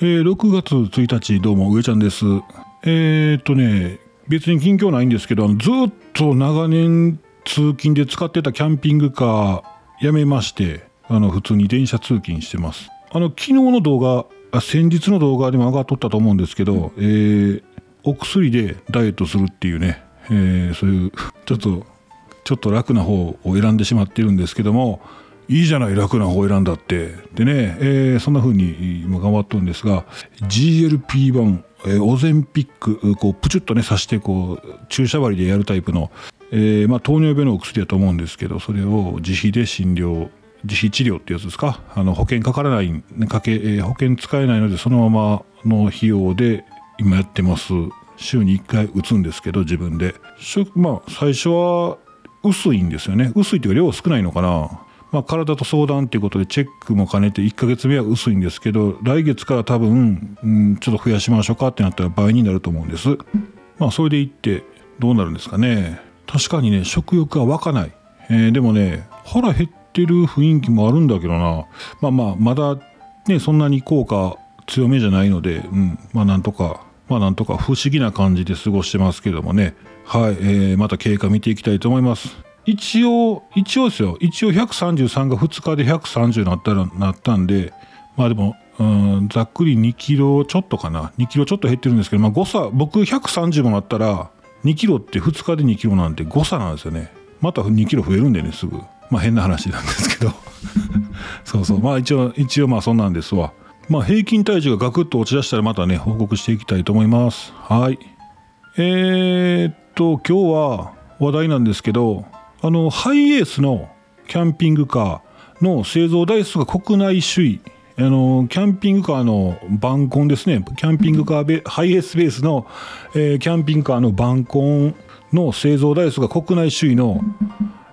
えー、6月1日どうも上ちゃんです。えー、っとね別に近況ないんですけどずっと長年通勤で使ってたキャンピングカーやめましてあの普通に電車通勤してます。あの昨日の動画あ先日の動画でも上がっとったと思うんですけど、えー、お薬でダイエットするっていうね、えー、そういうちょっとちょっと楽な方を選んでしまってるんですけどもいいじゃない楽な方を選んだって。でね、えー、そんな風に今頑張っとるんですが GLP1 えー、オゼンピックこうプチュッとね刺してこう注射針でやるタイプの、えーまあ、糖尿病のお薬だと思うんですけどそれを自費で診療自費治療ってやつですか？あの保険かからない、かけえー、保険使えないのでそのままの費用で今やってます。週に1回打つんですけど自分で。まあ最初は薄いんですよね。薄いっていうか量少ないのかな。まあ、体と相談ということでチェックも兼ねて1ヶ月目は薄いんですけど来月から多分、うん、ちょっと増やしましょうかってなったら倍になると思うんです。まあそれでいってどうなるんですかね。確かにね食欲は湧かない、えー、でもね腹減ってる雰囲気もあるんだけどな。まあまあまだねそんなに効果強めじゃないので、うん、まあなんとかまあなんとか不思議な感じで過ごしてますけどもね。はい、えー、また経過見ていきたいと思います。一応一応ですよ。一応133が2日で130になったらなったんでまあでもうんざっくり2キロちょっとかな。2キロちょっと減ってるんですけど、まあ、誤差僕130もなったら2キロって2日で2キロなんて誤差なんですよね。また2キロ増えるんでねすぐ。まあ変な話なんですけど。そうそう。まあ一応一応まあそんなんですわ。まあ平均体重がガクッと落ち出したらまたね報告していきたいと思います。はい。えー、っと今日は話題なんですけどあのハイエースのキャンピングカーの製造台数が国内首位。あのキャンピングカーのバンコンですね。キャンピングカーベハイエースベースの、えー、キャンピングカーのバンコンの製造台数が国内首位の、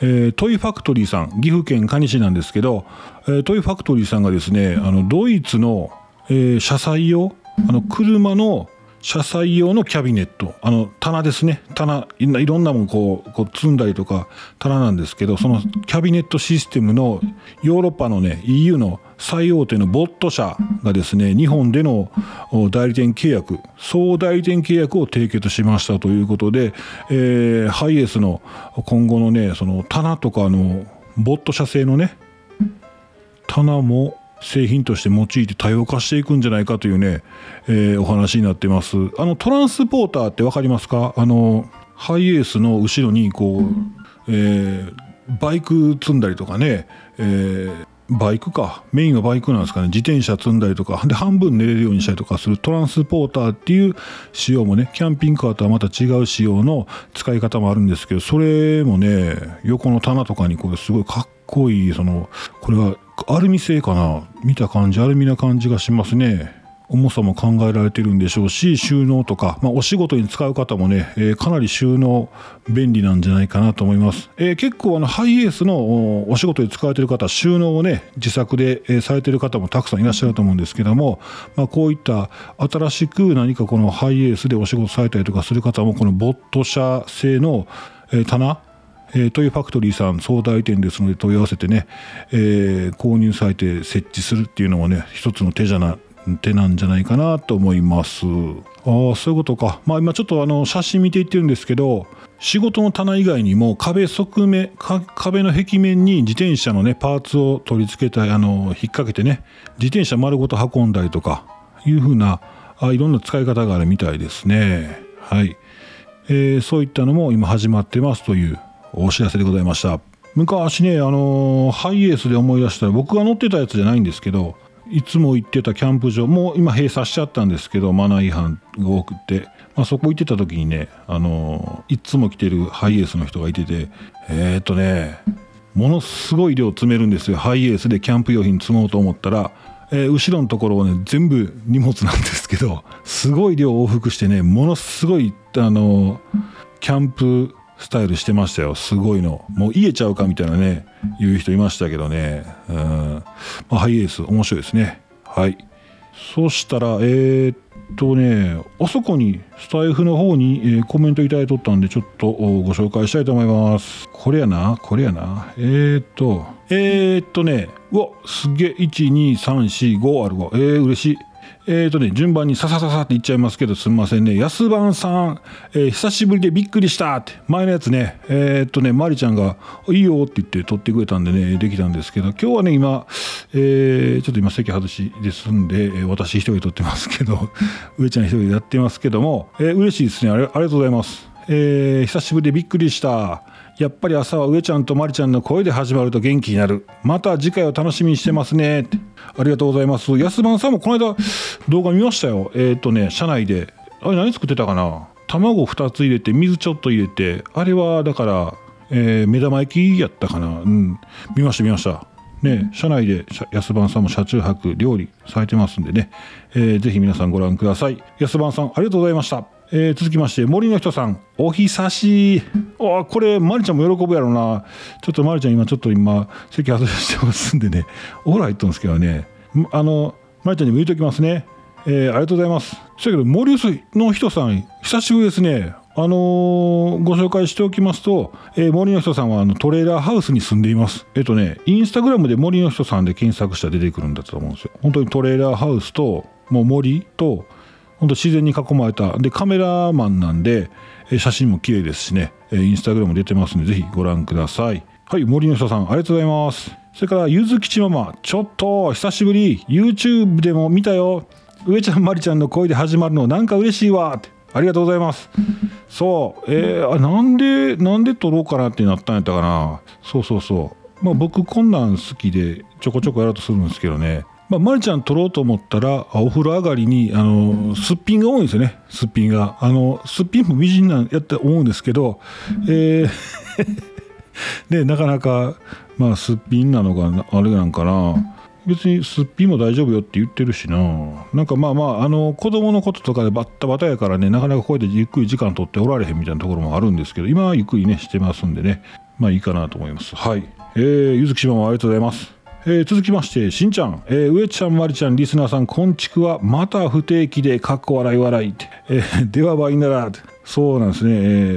えー、トイファクトリーさん。岐阜県可児市なんですけど、えー、トイファクトリーさんがですねあのドイツの、えー、車載用あの車の車載用のキャビネット。あの棚ですね。棚いろんなもんこうこう積んだりとか棚なんですけどそのキャビネットシステムのヨーロッパのね EU の最大手のボット社がですね日本での代理店契約総代理店契約を締結しましたということで、えー、ハイエースの今後のねその棚とかのボット社製のね棚も製品として用いて多様化していくんじゃないかというね、えー、お話になってます。あのトランスポーターって分かりますか？あのハイエースの後ろにこう、えー、バイク積んだりとかね、えー、バイクか。メインはバイクなんですかね。自転車積んだりとか。で半分寝れるようにしたりとかするトランスポーターっていう仕様もねキャンピングカーとはまた違う仕様の使い方もあるんですけどそれもね横の棚とかにこれすごいかっこいいそのこれはアルミ製かな？見た感じアルミな感じがしますね。重さも考えられてるんでしょうし収納とか、まあ、お仕事に使う方もね、えー、かなり収納便利なんじゃないかなと思います、えー、結構あのハイエースのお仕事に使われてる方収納をね自作で、え、されてる方もたくさんいらっしゃると思うんですけども、まあ、こういった新しく何かこのハイエースでお仕事されたりとかする方もこのボット社製の、え棚えー、トイファクトリーさん総代店ですので問い合わせてね、えー、購入されて設置するっていうのもね一つの手じゃな手なんじゃないかなと思います。ああそういうことか。まあ今ちょっとあの写真見ていってるんですけど仕事の棚以外にも壁側面壁の壁面に自転車のねパーツを取り付けたあの引っ掛けてね自転車丸ごと運んだりとかいうふうなあいろんな使い方があるみたいですね。はい、えー、そういったのも今始まってますというお知らせでございました。昔ねあのハイエースで思い出したら僕が乗ってたやつじゃないんですけどいつも行ってたキャンプ場も今閉鎖しちゃったんですけどマナー違反が多くて、まあ、そこ行ってた時にねあのいつも来てるハイエースの人がいててえー、っとねものすごい量詰めるんですよ。ハイエースでキャンプ用品積もうと思ったら、えー、後ろのところはね全部荷物なんですけどすごい量往復してねものすごいあのキャンプスタイルしてましたよ。すごいの。もう家ちゃうかみたいなね言う人いましたけどね。うん、まあ、ハイエース面白いですね。はい。そしたらえー、っとねあそこにスタイフの方に、えー、コメントいただいとったんでちょっとご紹介したいと思います。これやなこれやな。えー、っとえー、っとねうわすげえ。12345あるわ。えー、嬉しい。えーとね、順番にささささって言っちゃいますけど、すみませんね。安番さん、えー、久しぶりでびっくりしたって、前のやつね、えーとね、まりちゃんが、いいよって言って撮ってくれたんでね、できたんですけど、今日はね、今、えー、ちょっと今席外しですんで、え、私一人撮ってますけど、上ちゃん一人でやってますけども、えー、嬉しいですねあり。ありがとうございます。え、久しぶりでびっくりした。やっぱり朝は上ちゃんとまりちゃんの声で始まると元気になる。また次回を楽しみにしてますね。ありがとうございます。安番さんもこの間動画見ましたよ。えっ、ー、とね、車内で。あれ何作ってたかな?卵2つ入れて、水ちょっと入れて、あれはだから、えー、目玉焼きやったかな。うん。見ました見ました。ね、車内で安番さんも車中泊料理されてますんでね、えー、ぜひ皆さんご覧ください。安番さんありがとうございました。えー、続きまして森の人さんお久し。あこれまりちゃんも喜ぶやろうな。ちょっとまりちゃん今ちょっと今席外してますんでね。お風呂入ったんですけどね。あのまりちゃんにも言うときますね、えー、ありがとうございます。そやけど森の人さん久しぶりですね。あのー、ご紹介しておきますと、えー、森の人さんはあのトレーラーハウスに住んでいます。えっとね、インスタグラムで森の人さんで検索したら出てくるんだと思うんですよ。本当にトレーラーハウスと、もう森と、本当自然に囲まれた。でカメラマンなんで写真も綺麗ですしね。インスタグラム出てますのでぜひご覧ください。はい森の人さんありがとうございます。それからゆずきちママちょっと久しぶり。YouTube でも見たよ。上ちゃんまりちゃんの声で始まるのなんか嬉しいわ。ってありがとうございます。そう。えー、なんでなんで撮ろうかなってなったんやったかな。そうそうそう。まあ僕こんなん好きでちょこちょこやろうとするんですけどね。まあ、まりちゃん取ろうと思ったらお風呂上がりにあのすっぴんが多いんですよね。すっぴんが。あのすっぴんも美人なんやって思うんですけど、えー ね、なかなか、まあ、すっぴんなのがあれなんかな。別にすっぴんも大丈夫よって言ってるしな。なんかまあまああの子供のこととかでバッタバタやからねなかなかこうやってゆっくり時間取っておられへんみたいなところもあるんですけど今はゆっくりねしてますんでね。まあいいかなと思います。はい。えー、ゆずきしまもありがとうございます。えー、続きましてしんちゃん、えー、上ちゃんまりちゃんリスナーさんこんちくはまた不定期でかっこ笑い笑いって、えー、ではばいならそうなんですね、え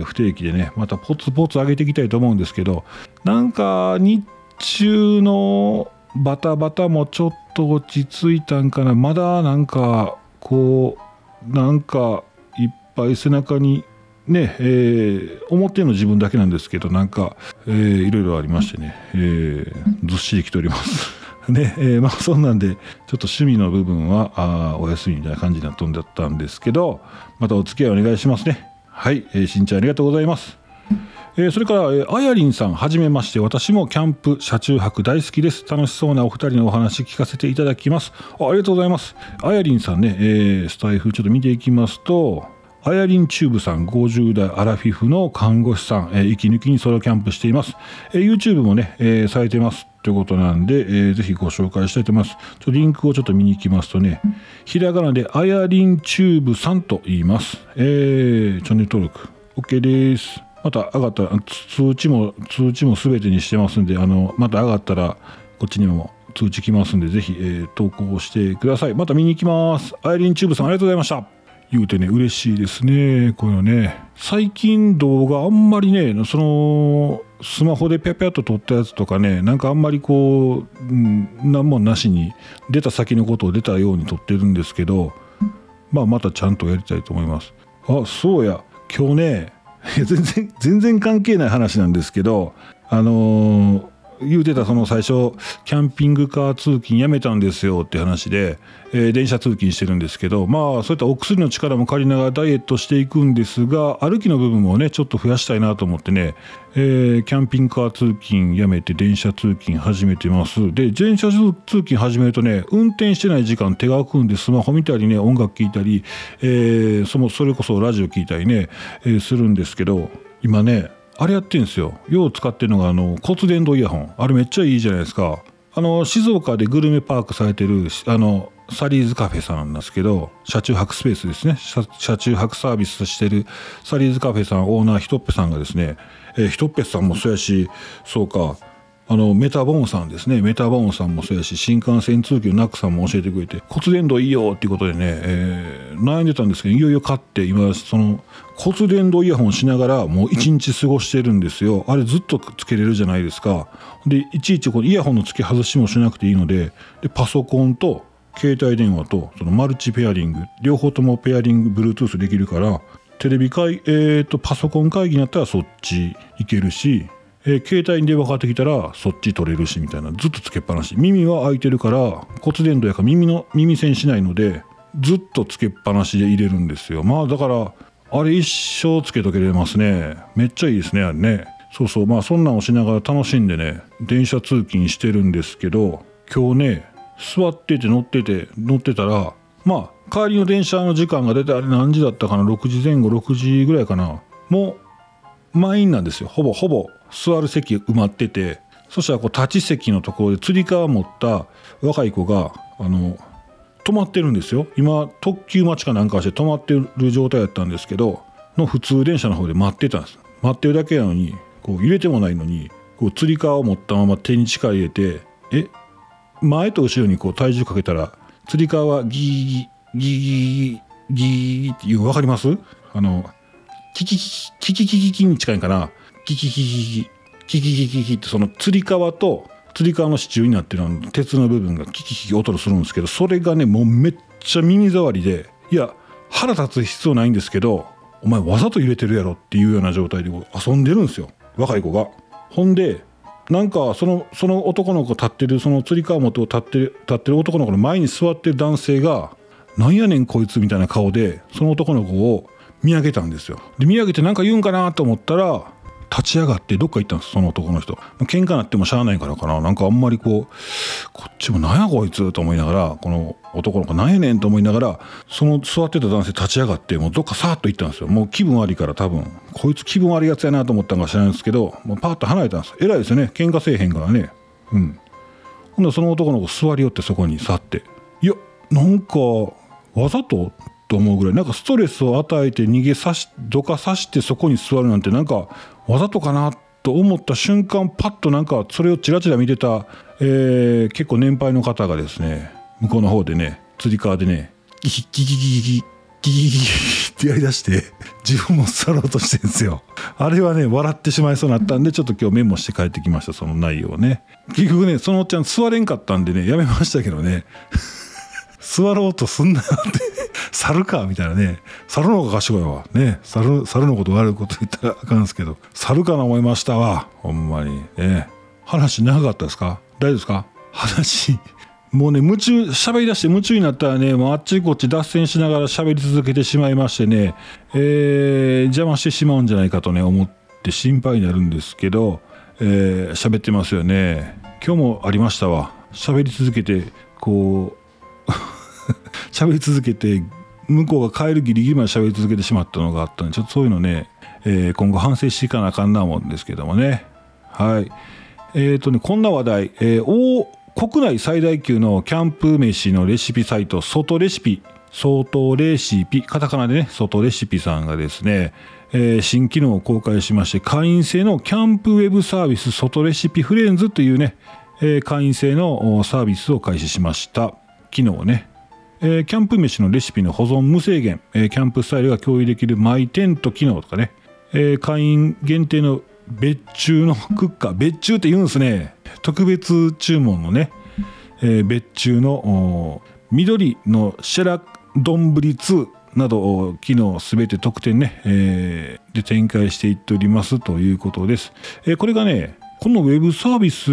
ー、不定期でね。またポツポツ上げていきたいと思うんですけどなんか日中のバタバタもちょっと落ち着いたんかな。まだなんかこうなんかいっぱい背中にねえー、表の自分だけなんですけどなんか、えー、いろいろありましてね、えー、ずっしりきております。ねえー、まあそんなんでちょっと趣味の部分はあお休みみたいな感じになっとんだったんですけどまたお付き合いお願いしますね。はい、えー、しんちゃんありがとうございます。えー、それから、えー、あやりんさんはじめまして私もキャンプ車中泊大好きです。楽しそうなお二人のお話聞かせていただきます。あありがとうございます。あやりんさんね、えー、スタイフちょっと見ていきますとアヤリンチューブさん50代アラフィフの看護師さん、えー、息抜きにソロキャンプしています、えー、YouTube もね、えー、されてますということなんで、えー、ぜひご紹介したいと思います。ちょリンクをちょっと見に行きますとねひらがなでアヤリンチューブさんと言います、えー、チャンネル登録 OK です。また上がったら通知も通知も全てにしてますんであのまた上がったらこっちにも通知来ますんでぜひ、えー、投稿してください。また見に行きます。アヤリンチューブさんありがとうございました。言うてね嬉しいですね。このね。最近動画あんまりねそのスマホでぴゃぴゃっと撮ったやつとかねなんかあんまりこう、うん、何もなしに出た先のことを出たように撮ってるんですけどまあまたちゃんとやりたいと思います。あそうや。今日ね全然全然関係ない話なんですけどあのー言うてたその最初キャンピングカー通勤やめたんですよって話で、えー、電車通勤してるんですけどまあそういったお薬の力も借りながらダイエットしていくんですが歩きの部分をねちょっと増やしたいなと思ってね、えー、キャンピングカー通勤やめて電車通勤始めてます。で電車通勤始めるとね運転してない時間手が空くんでスマホ見たりね音楽聴いたり、えー、そのそれこそラジオ聴いたりね、え、するんですけど今ねあれやってんですよ。よう使ってるのがあの骨伝導イヤホン。あれめっちゃいいじゃないですか。あの静岡でグルメパークされてるあのサリーズカフェさんなんですけど車中泊スペースですね。車中泊サービスしてるサリーズカフェさんオーナーひとっぺさんがですね、えー、ひとっぺさんもそうやしそうか。あのメタボンさんですね。メタボンさんもそうやし新幹線通勤のナックさんも教えてくれて骨伝導いいよっていうことでね、えー、悩んでたんですけどいよいよ買って今その骨伝導イヤホンしながらもう一日過ごしてるんですよ。あれずっとつけれるじゃないですか。でいちいちこのイヤホンの付け外しもしなくていいのででパソコンと携帯電話とそのマルチペアリング両方ともペアリング Bluetooth できるからテレビ会、えーと、パソコン会議になったらそっち行けるし、えー、携帯に電話かかってきたらそっち取れるしみたいな。ずっとつけっぱなし。耳は開いてるから骨伝導やか耳の耳栓しないのでずっとつけっぱなしで入れるんですよ。まあだからあれ一生つけとけれますね。めっちゃいいですねあれね。そうそう。まあそんなんをしながら楽しんでね電車通勤してるんですけど今日ね座ってて乗ってて乗ってたらまあ帰りの電車の時間が出てあれ何時だったかな？6時前後6時ぐらいかな。もう満員なんですよ。ほぼほぼ。座る席埋まっててそしたらこう立ち席のところでつり革持った若い子があの止まってるんですよ。今特急待ちかなんかして止まってる状態だったんですけどの普通電車の方で待ってたんです。待ってるだけなのにこう入れてもないのにこうつり革を持ったまま手に力入れてえ前と後ろにこう体重かけたらつり革はギーギーギーギーギーっていう分かります？あのキキキキキキキキに近いかな？キキキキキキキキキってそのつり革とつり革の支柱になってるの鉄の部分がキキキキ音するんですけどそれがねもうめっちゃ耳障りでいや腹立つ必要ないんですけどお前わざと入れてるやろっていうような状態で遊んでるんですよ若い子が。ほんでなんかそのその男の子立ってるそのつり革元を立ってる立ってる男の子の前に座ってる男性が「なんやねんこいつ」みたいな顔でその男の子を見上げたんですよ。で見上げて何か言うんかなと思ったら立ち上がってどっか行ったんですその男の人。喧嘩なってもしゃあないからかな。なんかあんまりこうこっちもなんやこいつと思いながらこの男の子なんやねんと思いながらその座ってた男性立ち上がってもうどっかさーっと行ったんですよ。もう気分悪いから多分こいつ気分悪いやつやなと思ったんか知らないんですけどもうパッと離れたんです偉いですよね。喧嘩せえへんからね。うん。ほんでその男の子座り寄ってそこに去って。いやなんかわざとと思うぐらい。なんかストレスを与えて逃げさしどかさしてそこに座るなんてなんかわざとかなと思った瞬間パッとなんかそれをチラチラ見てた、えー、結構年配の方がですね向こうの方でねつり革でねギキギキギキギキギギギギってやりだして自分も座ろうとしてるんですよ。あれはね笑ってしまいそうになったんでちょっと今日メモして帰ってきましたその内容をね。結局ねそのおっちゃん座れんかったんでねやめましたけどね。座ろうとすんなよって。猿かみたいなね。猿の方が賢いわ。ね。猿猿のこと悪いこと言ったらあかんですけど。猿かな思いましたわ。ほんまに。ね話長かったですか？大丈夫ですか？話。もうね夢中喋り出して夢中になったらねもうあっちこっち脱線しながら喋り続けてしまいましてね、えー、邪魔してしまうんじゃないかとね思って心配になるんですけどえー、喋ってますよね。今日もありましたわ。喋り続けてこう 喋り続けて向こうが帰るギリギリまで喋り続けてしまったのがあったんでちょっとそういうのね、えー、今後反省していかなあかんな思うんですけどもね。はい。えっ、ー、とねこんな話題、えー、大国内最大級のキャンプ飯のレシピサイト外レシピ。外レシピ。カタカナでね外レシピさんがですね、えー、新機能を公開しまして会員制のキャンプウェブサービス外レシピフレンズというね、え、会員制のサービスを開始しました。機能をね。えー、キャンプ飯のレシピの保存無制限、えー、キャンプスタイルが共有できるマイテント機能とかね、えー、会員限定の別注のクッカー。別注って言うんですね。特別注文のね、え別注の緑のシェラ丼2など機能すべて特典ね、えー、で展開していっておりますということです。え、これがね、このウェブサービス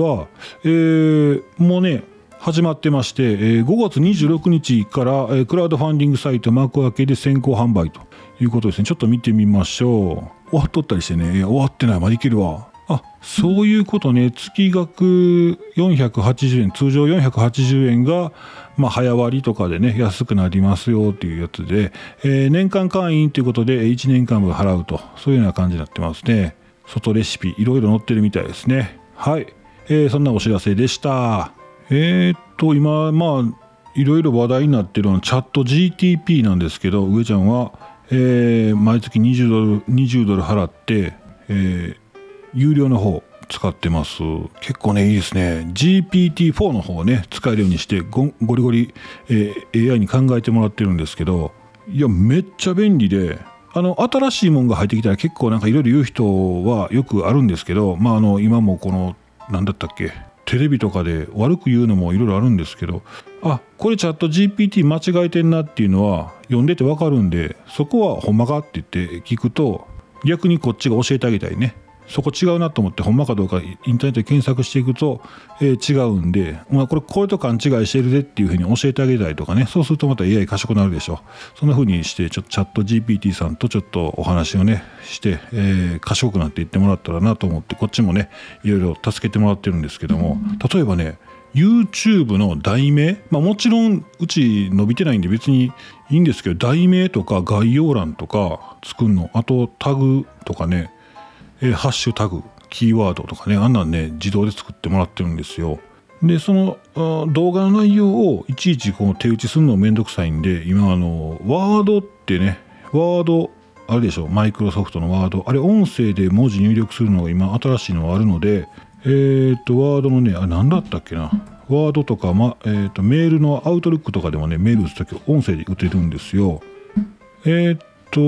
は、え、もうね、始まってまして、えー、5月26日から、えー、クラウドファンディングサイト幕開けで先行販売ということですね。ちょっと見てみましょう。終わっとったりしてね。終わってない。まだいけるわ。あそういうことね。月額480円通常480円が、まあ、早割とかでね安くなりますよっていうやつで、えー、年間会員ということで1年間分払うと。そういうような感じになってますね。外レシピいろいろ載ってるみたいですね。はい、えー、そんなお知らせでした。えー、っと今まあいろいろ話題になってるのはチャット GTP なんですけど上ちゃんは、えー、毎月20ドル ,20 ドル払って、えー、有料の方使ってます。結構ねいいですね。GPT-4 の方をね使えるようにしてゴゴリゴリ、えー、AI に考えてもらってるんですけどいやめっちゃ便利であの新しいもんが入ってきたら結構なんかいろいろ言う人はよくあるんですけどまああの今もこの何だったっけテレビとかで悪く言うのもいろいろあるんですけどあこれチャット GPT 間違えてんなっていうのは読んでてわかるんでそこはほんまかって言って聞くと逆にこっちが教えてあげたいね。そこ違うなと思ってほんまかどうかインターネットで検索していくと、えー、違うんで、まあ、これこれと勘違いしてるでっていうふうに教えてあげたりとかねそうするとまた AI 賢くなるでしょ。そんなふうにしてちょっとチャット GPT さんとちょっとお話をねして、えー、賢くなっていってもらったらなと思ってこっちもねいろいろ助けてもらってるんですけども例えばね YouTube の題名、まあ、もちろんうち伸びてないんで別にいいんですけど題名とか概要欄とか作るのあとタグとかね、えー、ハッシュタグキーワードとかねあんなんね自動で作ってもらってるんですよでその動画の内容をいちいちこう手打ちするのめんどくさいんで今あのワードってねワードあるでしょマイクロソフトのワードあれ音声で文字入力するのが今新しいのがあるのでえっ、と、ワードのね、あ、何だったっけな。ワードとか、まえーと、メールのアウトルックとかでもね、メール打つとき音声で打てるんですよ。えっ、ー、と、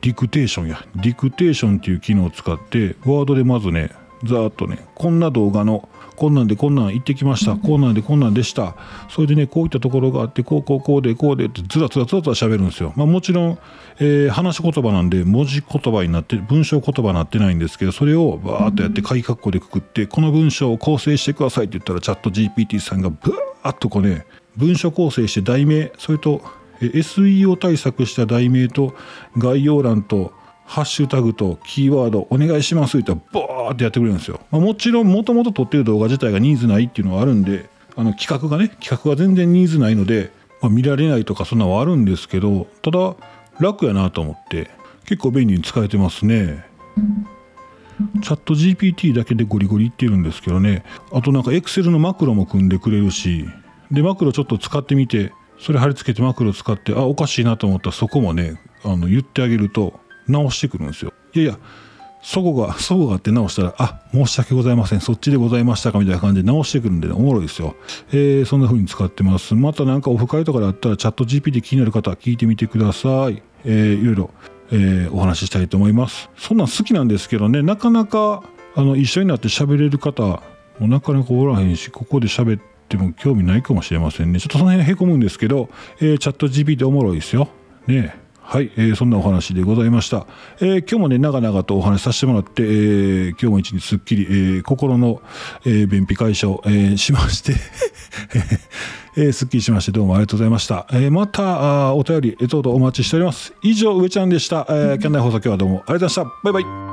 ディクテーションや。ディクテーションっていう機能を使って、ワードでまずね、ざーっとね、こんな動画のこんなんでこんなん行ってきました、こんなんでこんなんでした、それでね、こういったところがあって、こうこうこうでこうでってずらずらずらずら喋るんですよ。まあ、もちろん、えー、話し言葉なんで文字言葉になって、文章言葉になってないんですけど、それをバーっとやって鍵括弧でくくって、この文章を構成してくださいって言ったら、チャット GPT さんがブワーっとこうね、文章構成して題名、それと SEO 対策した題名と概要欄とハッシュタグとキーワードお願いしますってボーってやってくれるんですよ。まあ、もちろんもともと撮ってる動画自体がニーズないっていうのはあるんであの企画がね企画が全然ニーズないので、まあ、見られないとかそんなのはあるんですけどただ楽やなと思って結構便利に使えてますね。チャット GPT だけでゴリゴリいってるんですけどねあとなんか Excel のマクロも組んでくれるしでマクロちょっと使ってみてそれ貼り付けてマクロ使ってあおかしいなと思ったらそこもねあの言ってあげると直してくるんですよ。いやいや、そこが、そこがあって直したら、あ、申し訳ございません。そっちでございましたかみたいな感じで直してくるんで、ねおもろいですよ。えー、そんな風に使ってます。またなんかオフ会とかだったらチャット GPT 気になる方聞いてみてください。えー、いろいろ、えー、お話ししたいと思います。そんなん好きなんですけどね、なかなか、あの、一緒になって喋れる方、もなかなかおらへんし、ここで喋っても興味ないかもしれませんね。ちょっとその辺へこむんですけど、えー、チャット GPT おもろいですよ。ねはい、えー、そんなお話でございました、えー、今日もね長々とお話しさせてもらって、えー、今日も一日すっきり、えー、心の、えー、便秘解消、えー、しまして。えー、すっきりしましてどうもありがとうございました、えー、またあお便りどうぞお待ちしております。以上上ちゃんでした、えー、キャンナイ放送今日はどうもありがとうございました。バイバイ。